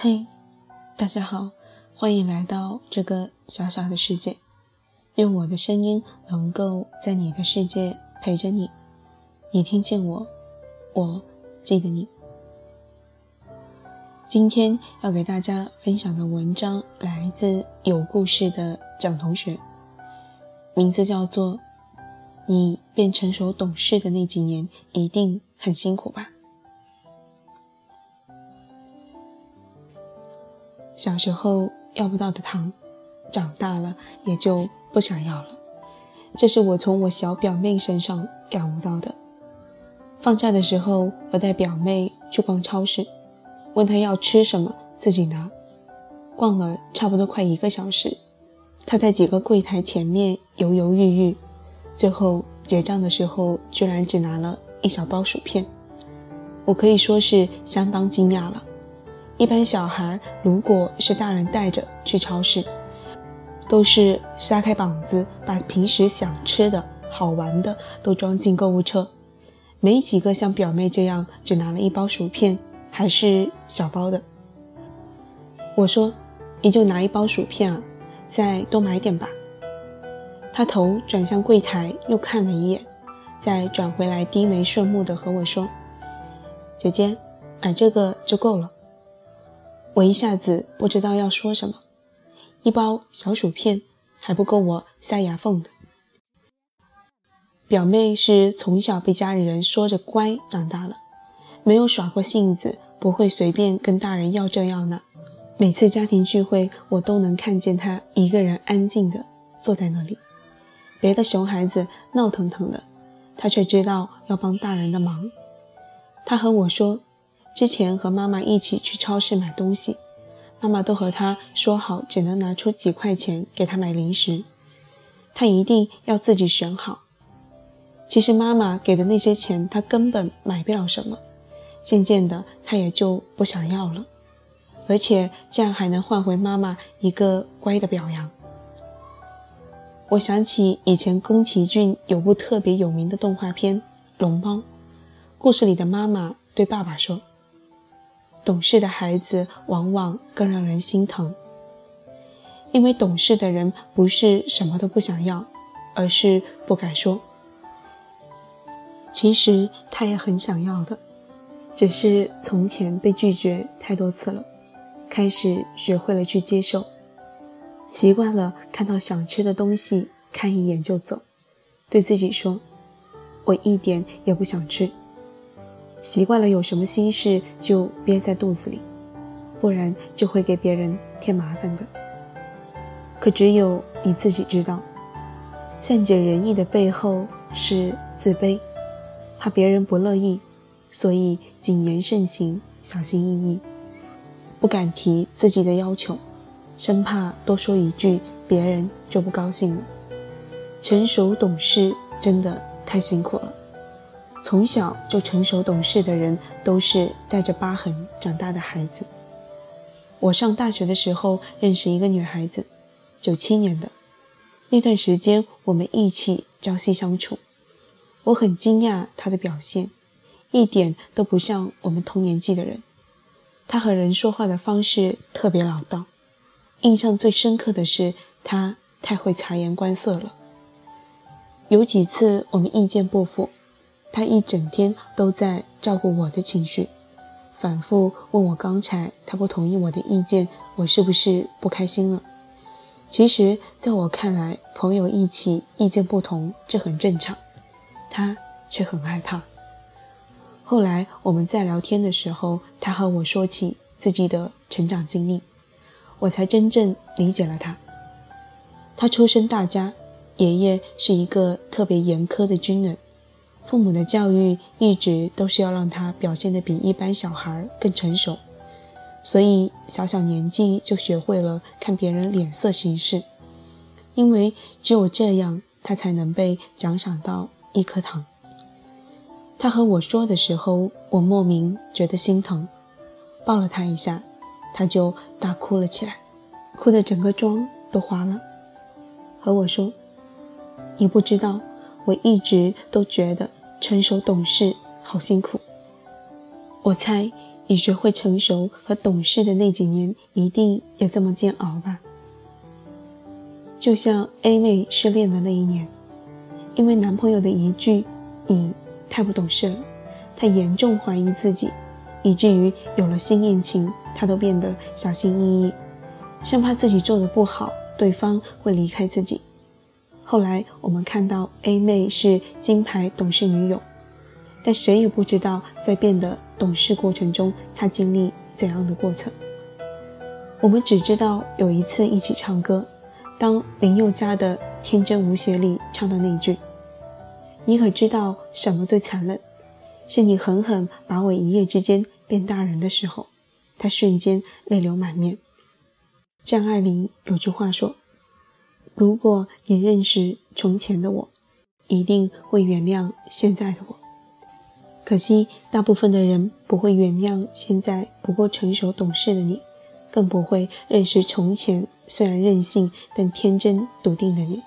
嘿，大家好，欢迎来到这个小小的世界。愿我的声音能够在你的世界陪着你，你听见我，我记得你。今天要给大家分享的文章来自有故事的蒋同学，名字叫做《你变成熟懂事的那几年一定很辛苦吧》。小时候要不到的糖，长大了也就不想要了。这是我从我小表妹身上感悟到的。放假的时候，我带表妹去逛超市，问她要吃什么，自己拿。逛了差不多快一个小时，她在几个柜台前面犹犹豫豫，最后结账的时候居然只拿了一小包薯片。我可以说是相当惊讶了。一般小孩如果是大人带着去超市，都是撒开膀子把平时想吃的好玩的都装进购物车，没几个像表妹这样只拿了一包薯片，还是小包的。我说：“你就拿一包薯片啊，再多买点吧。”他头转向柜台又看了一眼，再转回来低眉顺目的和我说：“姐姐，买这个就够了。”我一下子不知道要说什么，一包小薯片还不够我塞牙缝的。表妹是从小被家里人说着乖长大了，没有耍过性子，不会随便跟大人要这要那。每次家庭聚会，我都能看见她一个人安静的坐在那里，别的熊孩子闹腾腾的，她却知道要帮大人的忙。她和我说。之前和妈妈一起去超市买东西，妈妈都和他说好，只能拿出几块钱给他买零食，他一定要自己选好。其实妈妈给的那些钱，他根本买不了什么。渐渐的，他也就不想要了，而且这样还能换回妈妈一个乖的表扬。我想起以前宫崎骏有部特别有名的动画片《龙猫》，故事里的妈妈对爸爸说。懂事的孩子往往更让人心疼，因为懂事的人不是什么都不想要，而是不敢说。其实他也很想要的，只是从前被拒绝太多次了，开始学会了去接受，习惯了看到想吃的东西看一眼就走，对自己说：“我一点也不想吃。”习惯了有什么心事就憋在肚子里，不然就会给别人添麻烦的。可只有你自己知道，善解人意的背后是自卑，怕别人不乐意，所以谨言慎行，小心翼翼，不敢提自己的要求，生怕多说一句别人就不高兴了。成熟懂事真的太辛苦了。从小就成熟懂事的人，都是带着疤痕长大的孩子。我上大学的时候认识一个女孩子，九七年的，那段时间我们一起朝夕相处。我很惊讶他的表现，一点都不像我们同年纪的人。他和人说话的方式特别老道，印象最深刻的是他太会察言观色了。有几次我们意见不符。他一整天都在照顾我的情绪，反复问我刚才他不同意我的意见，我是不是不开心了？其实，在我看来，朋友一起意见不同，这很正常。他却很害怕。后来我们在聊天的时候，他和我说起自己的成长经历，我才真正理解了他。他出身大家，爷爷是一个特别严苛的军人。父母的教育一直都是要让他表现得比一般小孩更成熟，所以小小年纪就学会了看别人脸色行事，因为只有这样，他才能被奖赏到一颗糖。他和我说的时候，我莫名觉得心疼，抱了他一下，他就大哭了起来，哭得整个妆都花了，和我说：“你不知道，我一直都觉得成熟懂事好辛苦。我猜你学会成熟和懂事的那几年，一定也这么煎熬吧？就像 A 妹失恋的那一年，因为男朋友的一句‘你’。”太不懂事了，他严重怀疑自己，以至于有了新恋情，他都变得小心翼翼，生怕自己做的不好，对方会离开自己。后来我们看到 A 妹是金牌懂事女友，但谁也不知道在变得懂事过程中，她经历怎样的过程。我们只知道有一次一起唱歌，当林宥嘉的《天真无邪》里唱到那句。你可知道什么最残忍？是你狠狠把我一夜之间变大人的时候，他瞬间泪流满面。张爱玲有句话说：“如果你认识从前的我，一定会原谅现在的我。”可惜，大部分的人不会原谅现在不够成熟懂事的你，更不会认识从前虽然任性但天真笃定的你。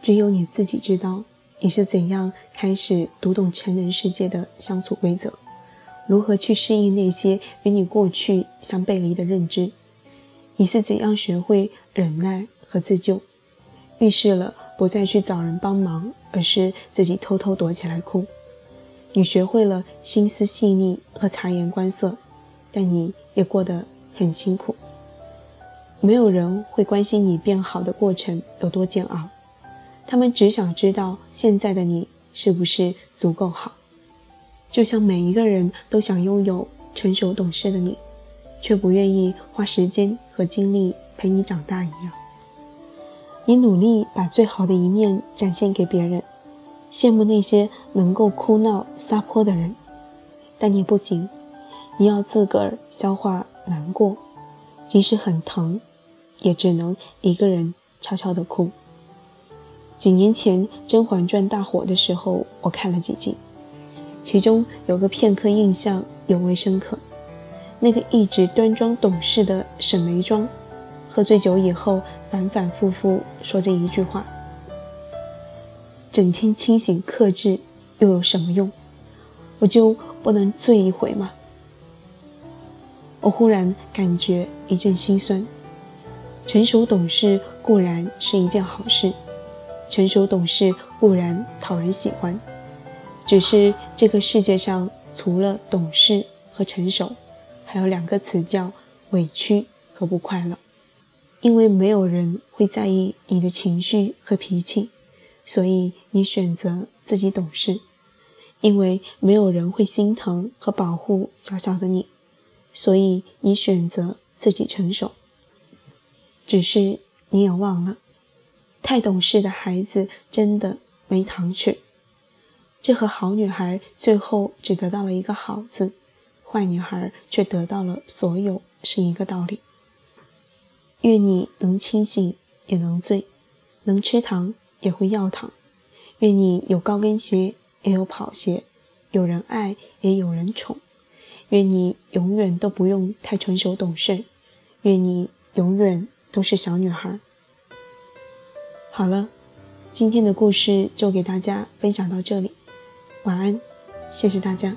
只有你自己知道。你是怎样开始读懂成人世界的相处规则？如何去适应那些与你过去相背离的认知？你是怎样学会忍耐和自救？遇事了不再去找人帮忙，而是自己偷偷躲起来哭。你学会了心思细腻和察言观色，但你也过得很辛苦。没有人会关心你变好的过程有多煎熬。他们只想知道现在的你是不是足够好，就像每一个人都想拥有成熟懂事的你，却不愿意花时间和精力陪你长大一样。你努力把最好的一面展现给别人，羡慕那些能够哭闹撒泼的人，但你不行，你要自个儿消化难过，即使很疼，也只能一个人悄悄地哭。几年前《甄嬛传》大火的时候，我看了几集，其中有个片刻印象尤为深刻。那个一直端庄懂事的沈眉庄，喝醉酒以后反反复复说着一句话：“整天清醒克制又有什么用？我就不能醉一回吗？”我忽然感觉一阵心酸。成熟懂事固然是一件好事。成熟懂事固然讨人喜欢，只是这个世界上除了懂事和成熟，还有两个词叫委屈和不快乐。因为没有人会在意你的情绪和脾气，所以你选择自己懂事；因为没有人会心疼和保护小小的你，所以你选择自己成熟。只是你也忘了。太懂事的孩子真的没糖吃，这和好女孩最后只得到了一个好字，坏女孩却得到了所有，是一个道理。愿你能清醒也能醉，能吃糖也会要糖。愿你有高跟鞋也有跑鞋，有人爱也有人宠。愿你永远都不用太成熟懂事，愿你永远都是小女孩。好了，今天的故事就给大家分享到这里，晚安，谢谢大家。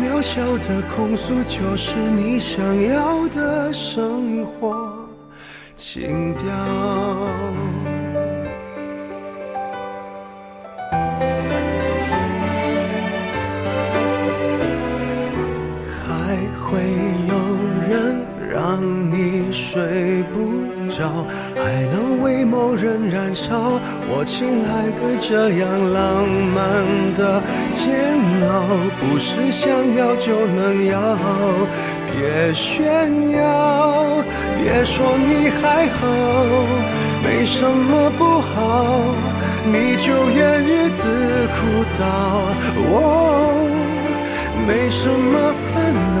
渺小的控诉，就是你想要的生活情调。还会有人让你睡不？照还能为某人燃烧，我亲爱的，这样浪漫的煎熬，不是想要就能要。别炫耀，别说你还好，没什么不好，你就怨日子枯燥。哦，没什么烦恼，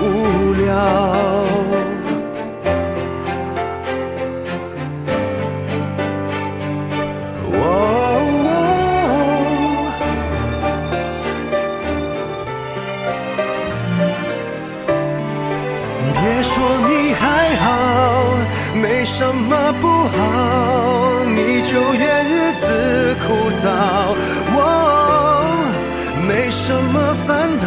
无聊。别说你还好，没什么不好，你就怨日子枯燥。哦，没什么烦恼，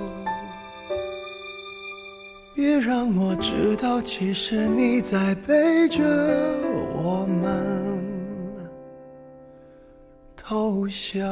别让我知道，其实你在背着我们。偷笑。